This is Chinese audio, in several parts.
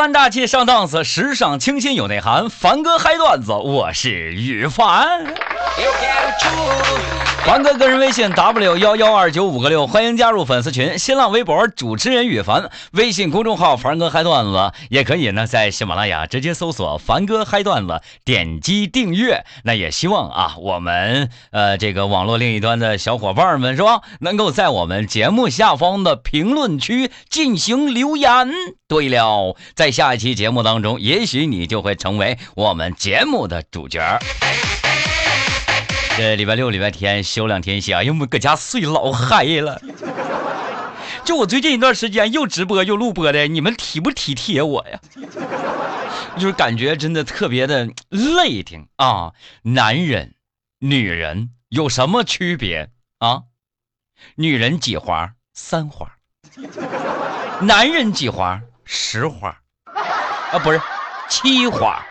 端大气上档次，时尚清新有内涵。凡哥嗨段子，我是羽凡。凡哥个人微信 w 幺幺二九五个六，欢迎加入粉丝群。新浪微博主持人羽凡，微信公众号凡哥嗨段子也可以呢，在喜马拉雅直接搜索凡哥嗨段子，点击订阅。那也希望啊，我们呃这个网络另一端的小伙伴们是吧，能够在我们节目下方的评论区进行留言。对了，在下一期节目当中，也许你就会成为我们节目的主角。这礼拜六、礼拜天休两天假，因为搁家睡老嗨了。就我最近一段时间又直播又录播的，你们体不体贴我呀？就是感觉真的特别的累挺啊！男人、女人有什么区别啊？女人几花？三花。男人几花？十花。啊，不是，七花。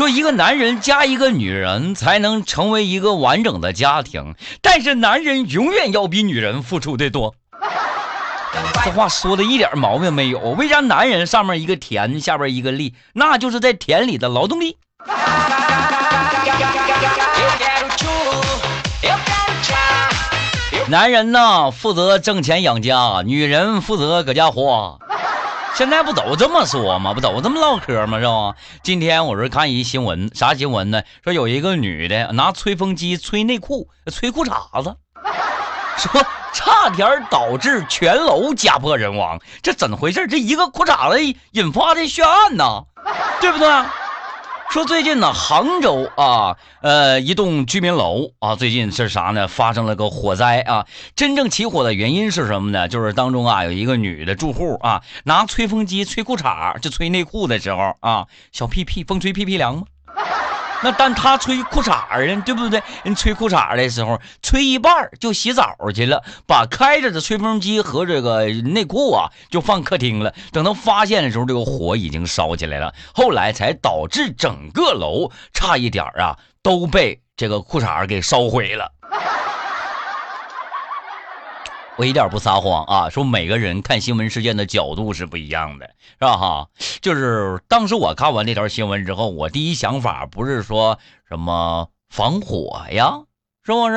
说一个男人加一个女人才能成为一个完整的家庭，但是男人永远要比女人付出的多。这话说的一点毛病没有。为啥男人上面一个田，下边一个力，那就是在田里的劳动力。男人呢负责挣钱养家，女人负责搁家花。现在不都这么说吗？不都这么唠嗑吗？是吧？今天我是看一新闻，啥新闻呢？说有一个女的拿吹风机吹内裤、吹裤衩子，说差点导致全楼家破人亡。这怎么回事？这一个裤衩子引发的血案呢？对不对？说最近呢，杭州啊，呃，一栋居民楼啊，最近是啥呢？发生了个火灾啊！真正起火的原因是什么呢？就是当中啊，有一个女的住户啊，拿吹风机吹裤衩，就吹内裤的时候啊，小屁屁，风吹屁屁凉吗？那但他吹裤衩呢，对不对？人吹裤衩的时候，吹一半就洗澡去了，把开着的吹风机和这个内裤啊，就放客厅了。等到发现的时候，这个火已经烧起来了，后来才导致整个楼差一点啊都被这个裤衩给烧毁了。我一点不撒谎啊，说每个人看新闻事件的角度是不一样的，是吧？哈，就是当时我看完那条新闻之后，我第一想法不是说什么防火呀，是不是？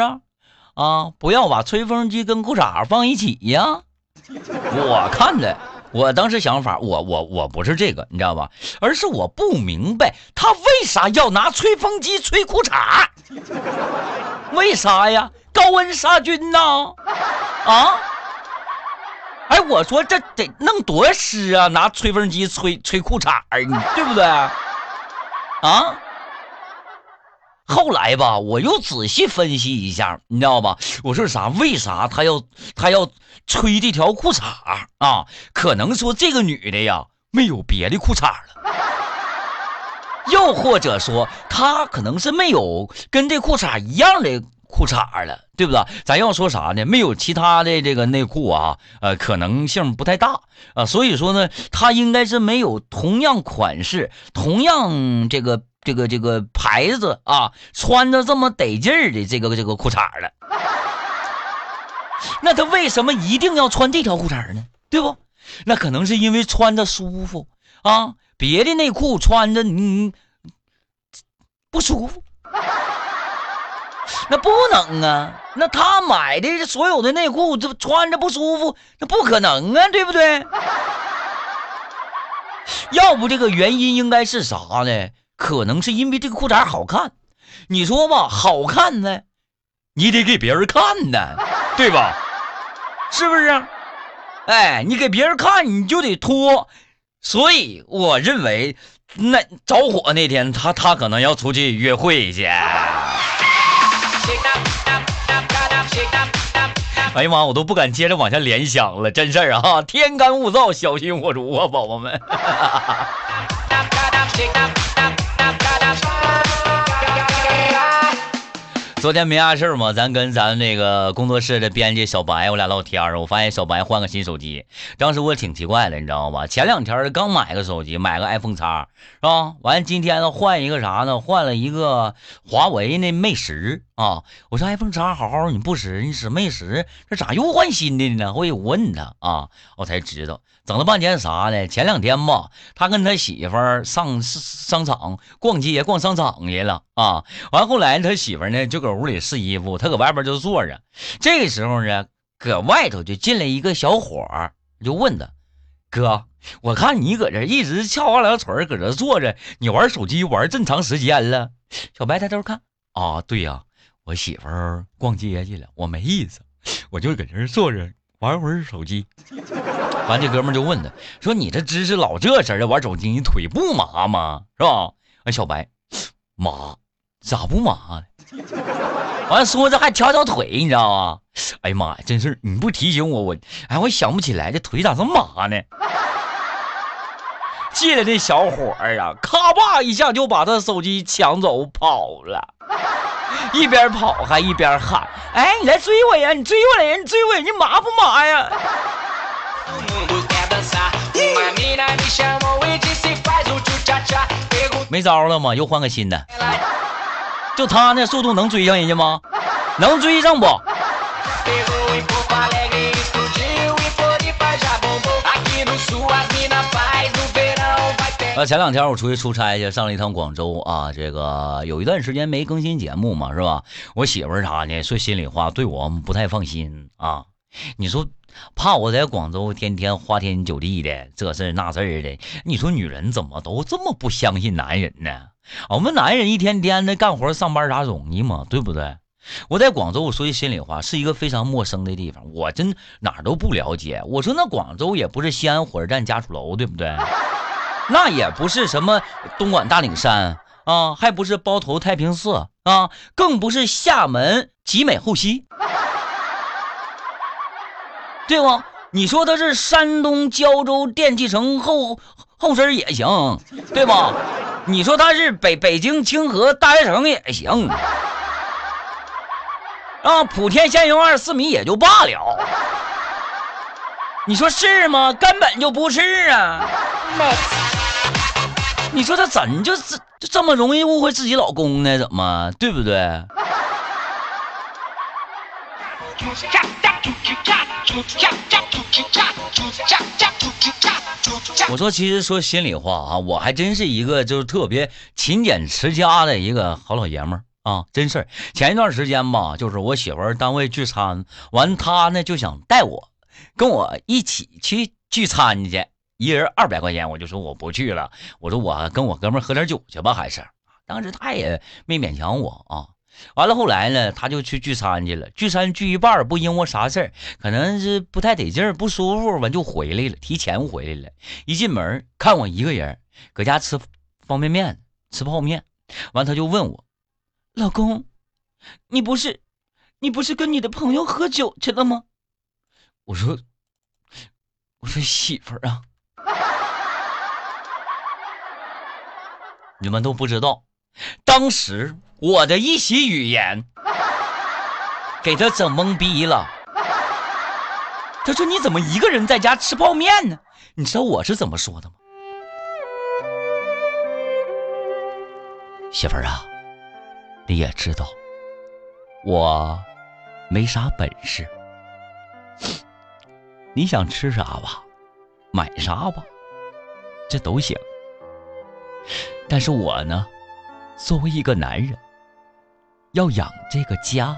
啊，不要把吹风机跟裤衩放一起呀。我看的，我当时想法，我我我不是这个，你知道吧？而是我不明白他为啥要拿吹风机吹裤衩，为啥呀？高温杀菌呐。啊！哎，我说这得弄多湿啊！拿吹风机吹吹裤衩儿，你对不对？啊！后来吧，我又仔细分析一下，你知道吧？我说啥？为啥他要他要吹这条裤衩啊？可能说这个女的呀，没有别的裤衩了，又或者说她可能是没有跟这裤衩一样的。裤衩了，对不对？咱要说啥呢？没有其他的这个内裤啊，呃，可能性不太大啊。所以说呢，他应该是没有同样款式、同样这个这个这个牌子啊，穿着这么得劲儿的这个这个裤衩了。那他为什么一定要穿这条裤衩呢？对不？那可能是因为穿着舒服啊，别的内裤穿着你不舒服。那不能啊！那他买的所有的内裤，这穿着不舒服，那不可能啊，对不对？要不这个原因应该是啥呢？可能是因为这个裤衩好看。你说吧，好看呢，你得给别人看呢，对吧？是不是？哎，你给别人看，你就得脱。所以我认为，那着火那天，他他可能要出去约会去。哎呀妈，我都不敢接着往下联想了，真事儿啊！天干物燥，小心火烛啊，宝宝们。昨天没啥事儿嘛，咱跟咱那个工作室的编辑小白我俩唠天儿，我发现小白换个新手机，当时我挺奇怪的，你知道吧？前两天刚买个手机，买个 iPhone 叉，是吧？完今天呢换一个啥呢？换了一个华为那 Mate 十啊！我说 iPhone 叉好好你不使，你使 Mate 十，这咋又换新的呢？我也问他啊，我才知道整了半天啥呢？前两天吧，他跟他媳妇儿上商场逛街，逛商场去了啊。完后来他媳妇儿呢就搁屋里试衣服，他搁外边就坐着。这个时候呢，搁外头就进来一个小伙儿，就问他：“哥，我看你搁这一直翘二郎腿搁这坐着，你玩手机玩这么长时间了？”小白抬头看啊，对呀，我媳妇儿逛街去了，我没意思，我就搁这坐着玩会儿手机。完，这哥们就问他，说：“你这姿势老这身的玩手机，你腿不麻吗？是吧？”完，小白，麻，咋不麻呢？完说着还挑挑腿，你知道吗？哎呀妈呀，真是你不提醒我，我哎，我想不起来这腿咋这么麻呢？进来那小伙儿啊，咔吧一下就把他手机抢走跑了，一边跑还一边喊：“哎，你来追我呀！你追我来，你追我呀，你麻不麻呀？”没招了吗？又换个新的。就他那速度能追上人家吗？能追上不？啊，前两天我出去出差去，上了一趟广州啊。这个有一段时间没更新节目嘛，是吧？我媳妇儿啥呢？说心里话，对我不太放心啊。你说，怕我在广州天天花天酒地的，这事那事的。你说女人怎么都这么不相信男人呢？我们男人一天天的干活上班啥容易吗？对不对？我在广州，我说句心里话，是一个非常陌生的地方，我真哪儿都不了解。我说那广州也不是西安火车站家属楼，对不对？那也不是什么东莞大岭山啊，还不是包头太平寺啊，更不是厦门集美后溪，对不？你说他是山东胶州电器城后后身也行，对不？你说他是北北京清河大学城也行，啊，普天县用二四米也就罢了。你说是吗？根本就不是啊！你说他怎就这就这么容易误会自己老公呢？怎么对不对？我说，其实说心里话啊，我还真是一个就是特别勤俭持家的一个好老爷们儿啊，真事儿。前一段时间吧，就是我媳妇儿单位聚餐完，他呢就想带我跟我一起去聚餐去。一人二百块钱，我就说我不去了。我说我跟我哥们儿喝点酒去吧，还是。当时他也没勉强我啊。完了后来呢，他就去聚餐去了。聚餐聚一半，不因为啥事儿，可能是不太得劲儿，不舒服，完就回来了，提前回来了。一进门看我一个人搁家吃方便面，吃泡面。完他就问我，老公，你不是你不是跟你的朋友喝酒去了吗？我说我说媳妇儿啊。你们都不知道，当时我的一席语言给他整懵逼了。他说：“你怎么一个人在家吃泡面呢？”你知道我是怎么说的吗？媳妇儿啊，你也知道，我没啥本事。你想吃啥吧，买啥吧，这都行。但是我呢，作为一个男人，要养这个家，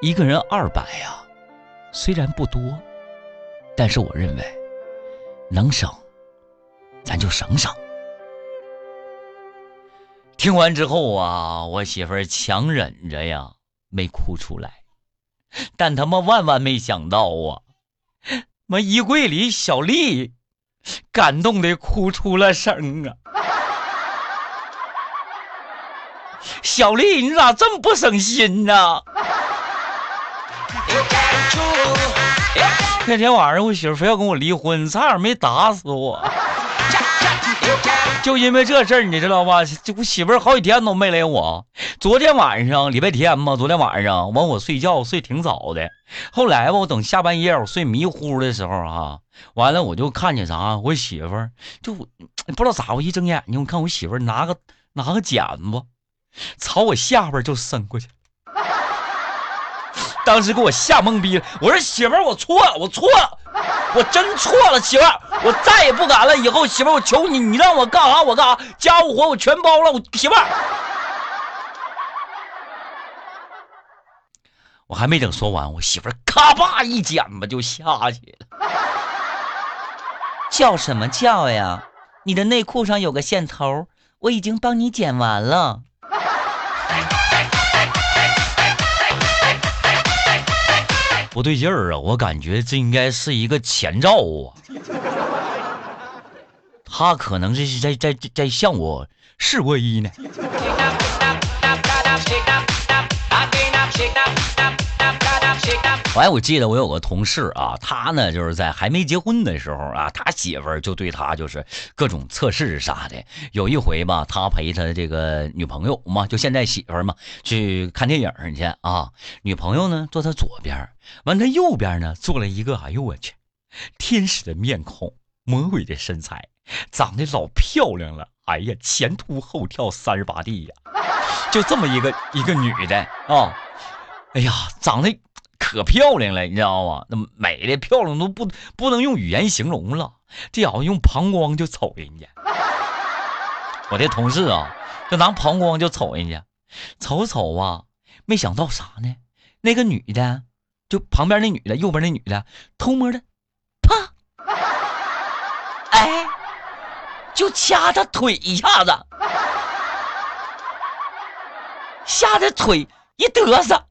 一个人二百呀，虽然不多，但是我认为能省，咱就省省。听完之后啊，我媳妇强忍着呀，没哭出来，但他妈万万没想到啊，妈衣柜里小丽。感动的哭出了声啊！小丽，你咋这么不省心呢？那天晚上我媳妇非要跟我离婚，差点没打死我。就因为这事儿，你知道吧？这我媳妇好几天都没来我。昨天晚上礼拜天嘛，昨天晚上完我睡觉睡挺早的。后来吧，我等下半夜我睡迷糊的时候啊，完了我就看见啥，我媳妇就不知道咋，我一睁眼睛，我看我媳妇拿个拿个剪子朝我下边就伸过去，当时给我吓懵逼了。我说媳妇儿，我错了，我错了。我真错了，媳妇儿，我再也不敢了。以后媳妇儿，我求你，你让我干啥我干啥，家务活我全包了。我媳妇儿，我还没等说完，我媳妇儿咔吧一剪子就下去了。叫什么叫呀？你的内裤上有个线头，我已经帮你剪完了。不对劲儿啊！我感觉这应该是一个前兆啊，他可能是在在在向我示威呢。哎，我记得我有个同事啊，他呢就是在还没结婚的时候啊，他媳妇就对他就是各种测试啥的。有一回吧，他陪他这个女朋友嘛，就现在媳妇嘛，去看电影去啊。女朋友呢坐他左边，完他右边呢坐了一个，哎呦我去，天使的面孔，魔鬼的身材，长得老漂亮了。哎呀，前凸后跳三十八 D 呀，就这么一个一个女的啊，哎呀，长得。可漂亮了，你知道吗？那美的漂亮都不不能用语言形容了，这小子用膀胱就瞅人家。我的同事啊，就拿膀胱就瞅人家，瞅瞅啊，没想到啥呢？那个女的，就旁边那女的，右边那女的，偷摸的，啪，哎，就掐他腿一下子，吓得腿一嘚瑟。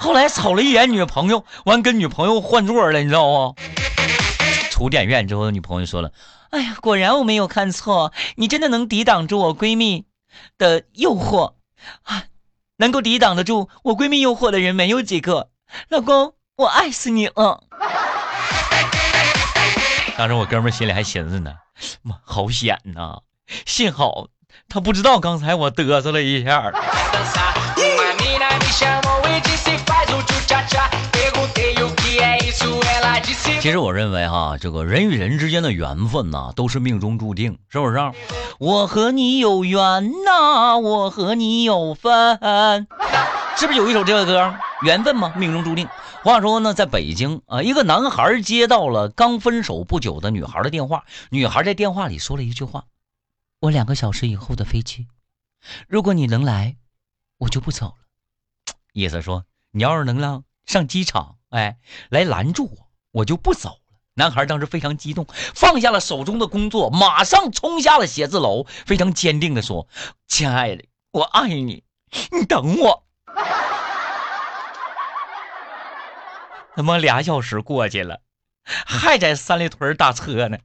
后来瞅了一眼女朋友，完跟女朋友换座了，你知道吗？出电影院之后，女朋友说了：“哎呀，果然我没有看错，你真的能抵挡住我闺蜜的诱惑啊！能够抵挡得住我闺蜜诱惑的人没有几个。老公，我爱死你了！”当时我哥们心里还寻思呢：“妈，好险呐！幸好他不知道刚才我嘚瑟了一下。”其实我认为哈，这个人与人之间的缘分呐，都是命中注定，是不是？我和你有缘呐，我和你有分，是不是有一首这个歌？缘分吗？命中注定。话说呢，在北京啊，一个男孩接到了刚分手不久的女孩的电话，女孩在电话里说了一句话：“我两个小时以后的飞机，如果你能来，我就不走了。”意思说，你要是能让上机场，哎，来拦住我，我就不走了。男孩当时非常激动，放下了手中的工作，马上冲下了写字楼，非常坚定的说：“亲爱的，我爱你，你等我。”他妈俩小时过去了，还在三里屯打车呢。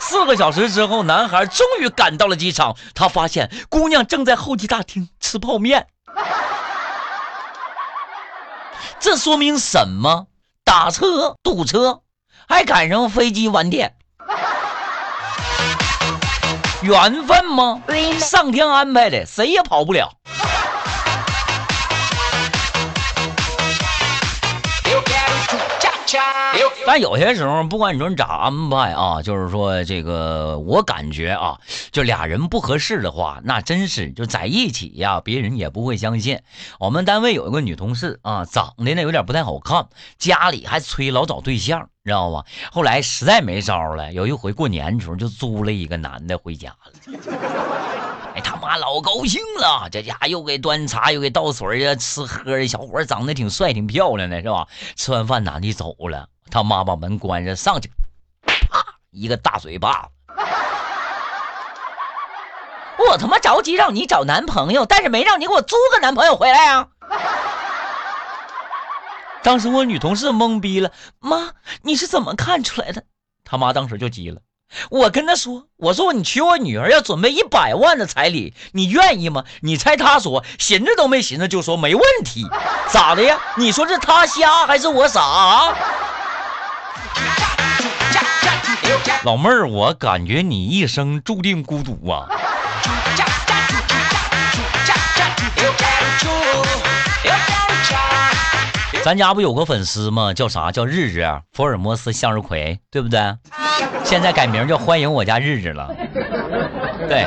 四个小时之后，男孩终于赶到了机场，他发现姑娘正在候机大厅吃泡面。这说明什么？打车堵车，还赶上飞机晚点，缘分吗？上天安排的，谁也跑不了。但有些时候，不管你说咋安排啊，就是说这个，我感觉啊，就俩人不合适的话，那真是就在一起呀，别人也不会相信。我们单位有一个女同事啊，长得呢有点不太好看，家里还催老找对象，知道吧？后来实在没招了，有一回过年的时候就租了一个男的回家了。哎，他妈老高兴了，这家又给端茶又给倒水啊，吃喝的小伙长得挺帅挺漂亮的，是吧？吃完饭男的走了。他妈把门关着，上去，啪一个大嘴巴子。我他妈着急让你找男朋友，但是没让你给我租个男朋友回来啊！当时我女同事懵逼了，妈，你是怎么看出来的？他妈当时就急了，我跟他说，我说你娶我女儿要准备一百万的彩礼，你愿意吗？你猜他说，寻思都没寻思就说没问题，咋的呀？你说是他瞎还是我傻？老妹儿，我感觉你一生注定孤独啊！咱家不有个粉丝吗？叫啥？叫日日，福尔摩斯向日葵，对不对？现在改名叫欢迎我家日子了。对，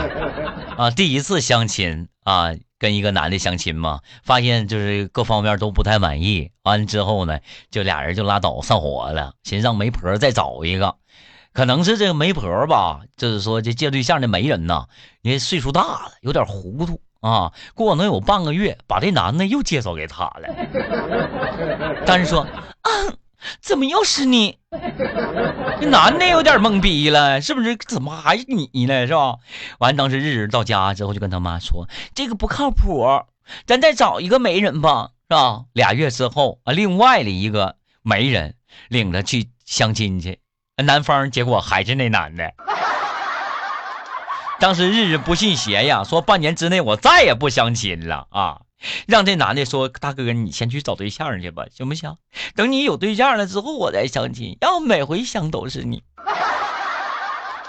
啊，第一次相亲啊，跟一个男的相亲嘛，发现就是各方面都不太满意。完了之后呢，就俩人就拉倒散伙了。寻思让媒婆再找一个，可能是这个媒婆吧，就是说这介对象的媒人呐，因为岁数大了，有点糊涂啊。过能有半个月，把这男的又介绍给他了。但是说啊。怎么又是你？这男的有点懵逼了，是不是？怎么还是你呢？是吧？完，当时日日到家之后就跟他妈说：“这个不靠谱，咱再找一个媒人吧，是吧？”俩月之后啊，另外的一个媒人领着去相亲去，男方结果还是那男的。当时日日不信邪呀，说半年之内我再也不相亲了啊。让这男的说：“大哥，你先去找对象去吧，行不行？等你有对象了之后，我再相亲。要每回相都是你。”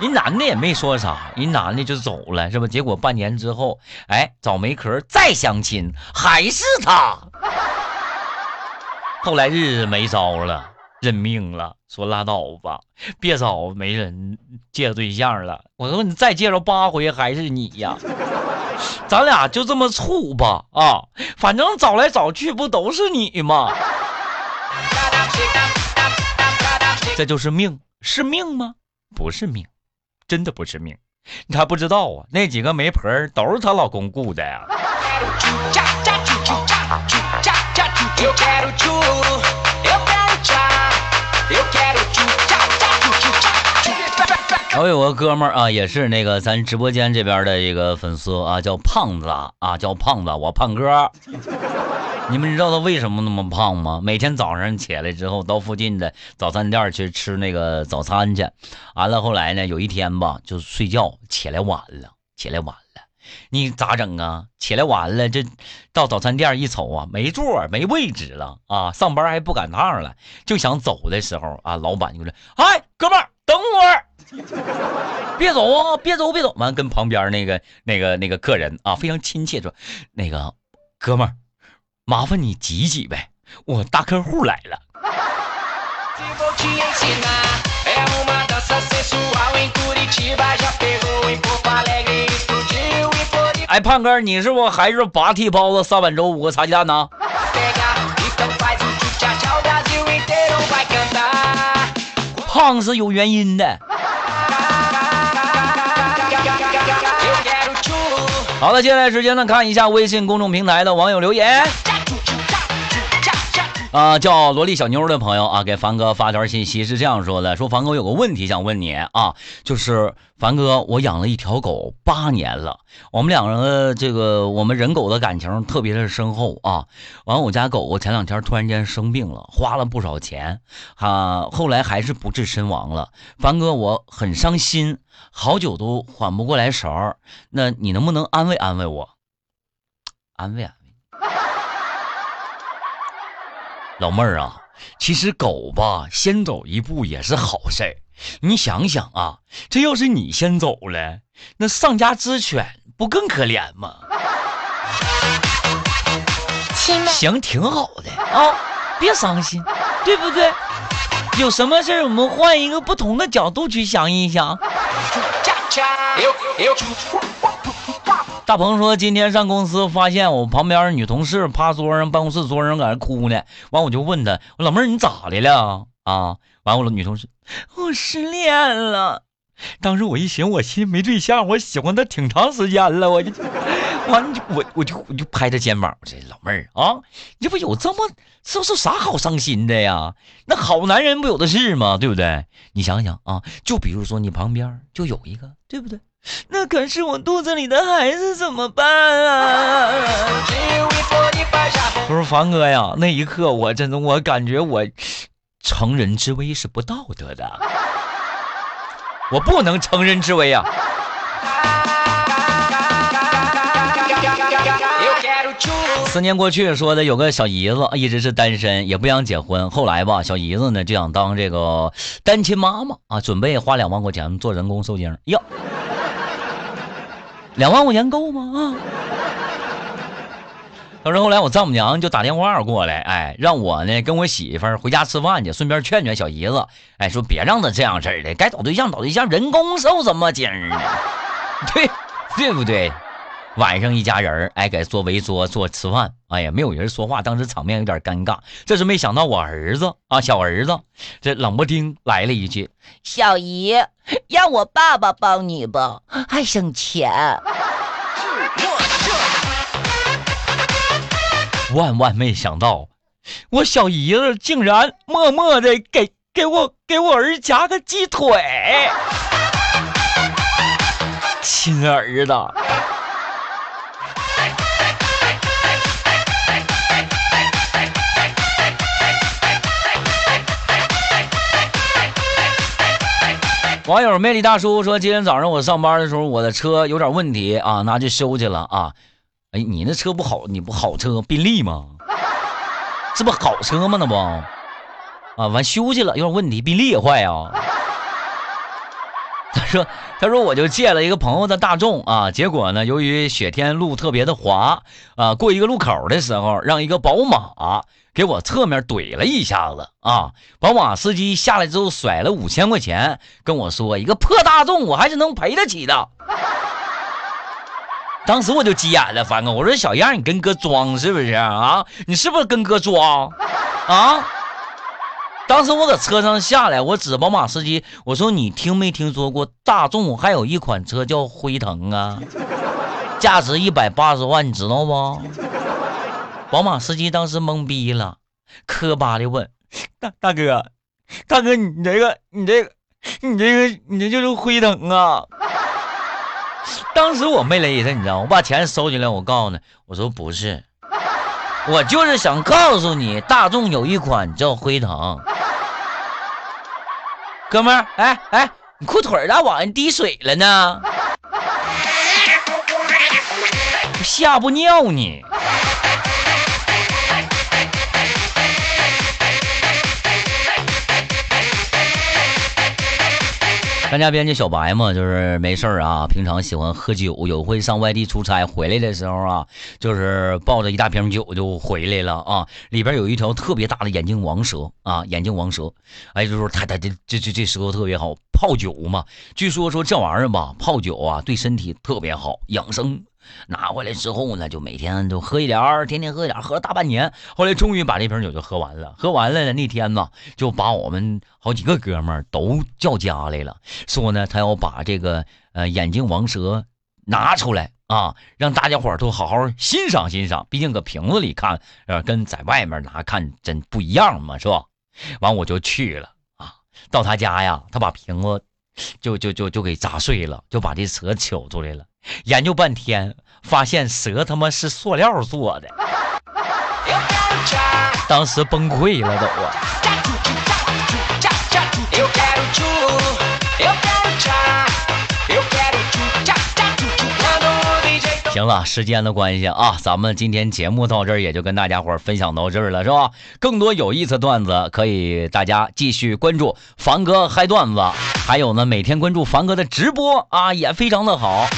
人男的也没说啥，人男的就走了，是吧？结果半年之后，哎，找媒壳再相亲，还是他。后来日子没招了，认命了，说拉倒吧，别找媒人介绍对象了。我说你再介绍八回，还是你呀。咱俩就这么处吧啊，反正找来找去不都是你吗？这就是命，是命吗？不是命，真的不是命。你还不知道啊？那几个媒婆都是她老公雇的呀。我有个哥们儿啊，也是那个咱直播间这边的一个粉丝啊，叫胖子啊，叫胖子，我胖哥。你们知道他为什么那么胖吗？每天早上起来之后，到附近的早餐店去吃那个早餐去。完了后来呢，有一天吧，就睡觉起来晚了，起来晚了，你咋整啊？起来晚了，这到早餐店一瞅啊，没座没位置了啊，上班还不赶趟了，就想走的时候啊，老板就说：“哎，哥们，儿。” 别走啊！别走，别走！完，跟旁边那个、那个、那个客人啊，非常亲切说：“那个哥们儿，麻烦你挤挤呗，我大客户来了。”哎，胖哥，你是不还是八屉包子、三碗粥、五个茶鸡蛋呢？胖是有原因的。好了，接下来时间呢，看一下微信公众平台的网友留言。啊，叫萝莉小妞的朋友啊，给凡哥发条信息是这样说的：说凡哥有个问题想问你啊，就是凡哥，我养了一条狗八年了，我们两人这个我们人狗的感情特别的深厚啊。完，我家狗狗前两天突然间生病了，花了不少钱，啊，后来还是不治身亡了。凡哥，我很伤心。好久都缓不过来神儿，那你能不能安慰安慰我？安慰安慰，老妹儿啊，其实狗吧，先走一步也是好事儿。你想想啊，这要是你先走了，那丧家之犬不更可怜吗？行，挺好的啊，别伤心，对不对？有什么事儿，我们换一个不同的角度去想一想。大鹏说：“今天上公司，发现我旁边女同事趴桌上，办公室桌上搁那哭呢。完，我就问她：我老妹儿，你咋的了啊？完，我女同事，我失恋了。当时我一寻，我寻没对象，我喜欢他挺长时间了，我就完，我我就我就拍他肩膀，我说老妹儿啊，你不有这么是不是啥好伤心的呀？那好男人不有的是吗？对不对？你想想啊，就比如说你旁边就有一个。”对不对？那可是我肚子里的孩子，怎么办啊？不是凡哥呀，那一刻我真的，我感觉我成人之危是不道德的，我不能乘人之危啊！四年过去，说的有个小姨子一直是单身，也不想结婚。后来吧，小姨子呢就想当这个单亲妈妈啊，准备花两万块钱做人工受精。哟，两万块钱够吗？啊！他说后来我丈母娘就打电话过来，哎，让我呢跟我媳妇儿回家吃饭去，顺便劝劝小姨子，哎，说别让她这样式的，该找对象找对象，人工受什么精呢？对。对不对？晚上一家人哎，给坐围桌坐吃饭，哎呀，没有人说话，当时场面有点尴尬。这是没想到我儿子啊，小儿子，这冷不丁来了一句：“小姨，让我爸爸帮你吧，还省钱。”万万没想到，我小姨子竟然默默的给给我给我儿夹个鸡腿，亲儿子。网友魅力大叔说：“今天早上我上班的时候，我的车有点问题啊，拿去修去了啊。哎，你那车不好，你不好车，宾利吗？这不好车吗？那不啊，完修去了，有点问题，宾利也坏啊。他说，他说我就借了一个朋友的大众啊，结果呢，由于雪天路特别的滑啊，过一个路口的时候，让一个宝马。”给我侧面怼了一下子啊！宝马司机下来之后甩了五千块钱，跟我说：“一个破大众，我还是能赔得起的。”当时我就急眼了，凡哥，我说：“小样，你跟哥装是不是啊？你是不是跟哥装啊？”当时我搁车上下来，我指宝马司机，我说：“你听没听说过大众还有一款车叫辉腾啊？价值一百八十万，你知道不？”宝马司机当时懵逼了，磕巴的问：“大大哥，大哥，你这个，你这个，你这个，你这就是辉腾啊？”当时我没勒他，你知道，我把钱收起来，我告诉他，我说不是，我就是想告诉你，大众有一款叫辉腾。哥们儿，哎哎，你裤腿咋往上滴水了呢？吓不尿你？咱家编辑小白嘛，就是没事儿啊，平常喜欢喝酒，有会上外地出差回来的时候啊，就是抱着一大瓶酒就回来了啊，里边有一条特别大的眼镜王蛇啊，眼镜王蛇，哎，就是他他这这这这蛇特别好泡酒嘛，据说说这玩意儿吧，泡酒啊对身体特别好，养生。拿回来之后呢，就每天都喝一点，天天喝一点，喝了大半年。后来终于把这瓶酒就喝完了。喝完了呢，那天呢，就把我们好几个哥们儿都叫家来了，说呢，他要把这个呃眼镜王蛇拿出来啊，让大家伙儿都好好欣赏欣赏。毕竟搁瓶子里看，呃，跟在外面拿看真不一样嘛，是吧？完我就去了啊，到他家呀，他把瓶子就就就就给砸碎了，就把这蛇取出来了。研究半天，发现蛇他妈是塑料做的，当时崩溃了都啊！行了，时间的关系啊，咱们今天节目到这儿也就跟大家伙分享到这儿了，是吧？更多有意思段子可以大家继续关注凡哥嗨段子，还有呢，每天关注凡哥的直播啊，也非常的好。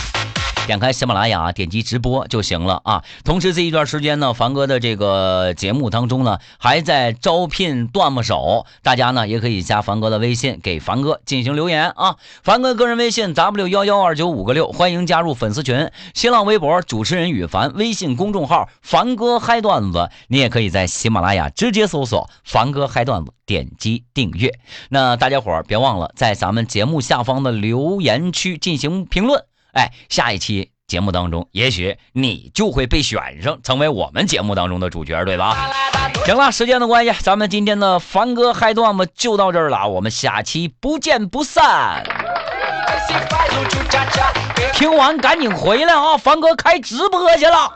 点开喜马拉雅，点击直播就行了啊。同时这一段时间呢，凡哥的这个节目当中呢，还在招聘段子手，大家呢也可以加凡哥的微信，给凡哥进行留言啊。凡哥个人微信 w 幺幺二九五个六，欢迎加入粉丝群。新浪微博主持人羽凡，微信公众号凡哥嗨段子，你也可以在喜马拉雅直接搜索凡哥嗨段子，点击订阅。那大家伙别忘了在咱们节目下方的留言区进行评论。哎，下一期节目当中，也许你就会被选上，成为我们节目当中的主角，对吧？行了，时间的关系，咱们今天的凡哥嗨段子就到这儿了，我们下期不见不散。听完赶紧回来啊，凡哥开直播去了。